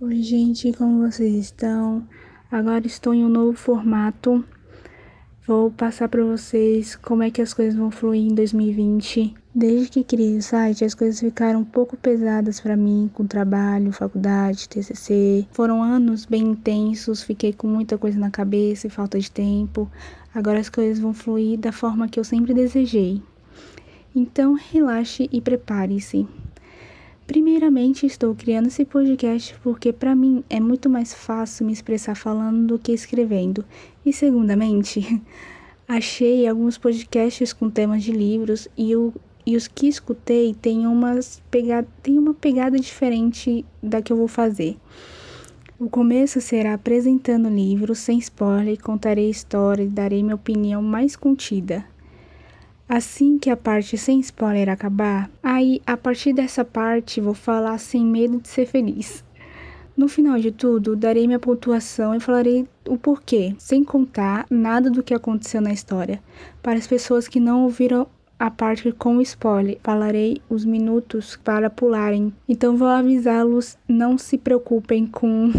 Oi, gente, como vocês estão? Agora estou em um novo formato. Vou passar para vocês como é que as coisas vão fluir em 2020. Desde que criei o site, as coisas ficaram um pouco pesadas para mim, com trabalho, faculdade, TCC. Foram anos bem intensos, fiquei com muita coisa na cabeça e falta de tempo. Agora as coisas vão fluir da forma que eu sempre desejei. Então, relaxe e prepare-se. Primeiramente, estou criando esse podcast porque para mim é muito mais fácil me expressar falando do que escrevendo. E segundamente, achei alguns podcasts com temas de livros e, o, e os que escutei têm, umas têm uma pegada diferente da que eu vou fazer. O começo será apresentando livros sem spoiler, contarei história e darei minha opinião mais contida. Assim que a parte sem spoiler acabar, aí a partir dessa parte vou falar sem medo de ser feliz. No final de tudo, darei minha pontuação e falarei o porquê, sem contar nada do que aconteceu na história. Para as pessoas que não ouviram a parte com spoiler, falarei os minutos para pularem. Então vou avisá-los, não se preocupem com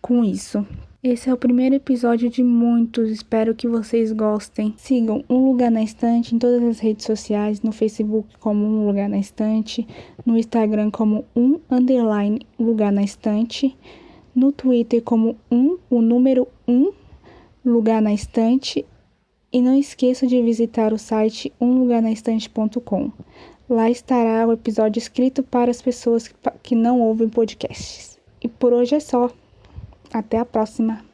com isso. Esse é o primeiro episódio de muitos, espero que vocês gostem. Sigam Um Lugar na Estante em todas as redes sociais, no Facebook como Um Lugar na Estante, no Instagram como Um Underline Lugar na Estante, no Twitter como Um, o número Um Lugar na Estante e não esqueçam de visitar o site umlugarnaestante.com. Lá estará o episódio escrito para as pessoas que não ouvem podcasts. E por hoje é só. Até a próxima!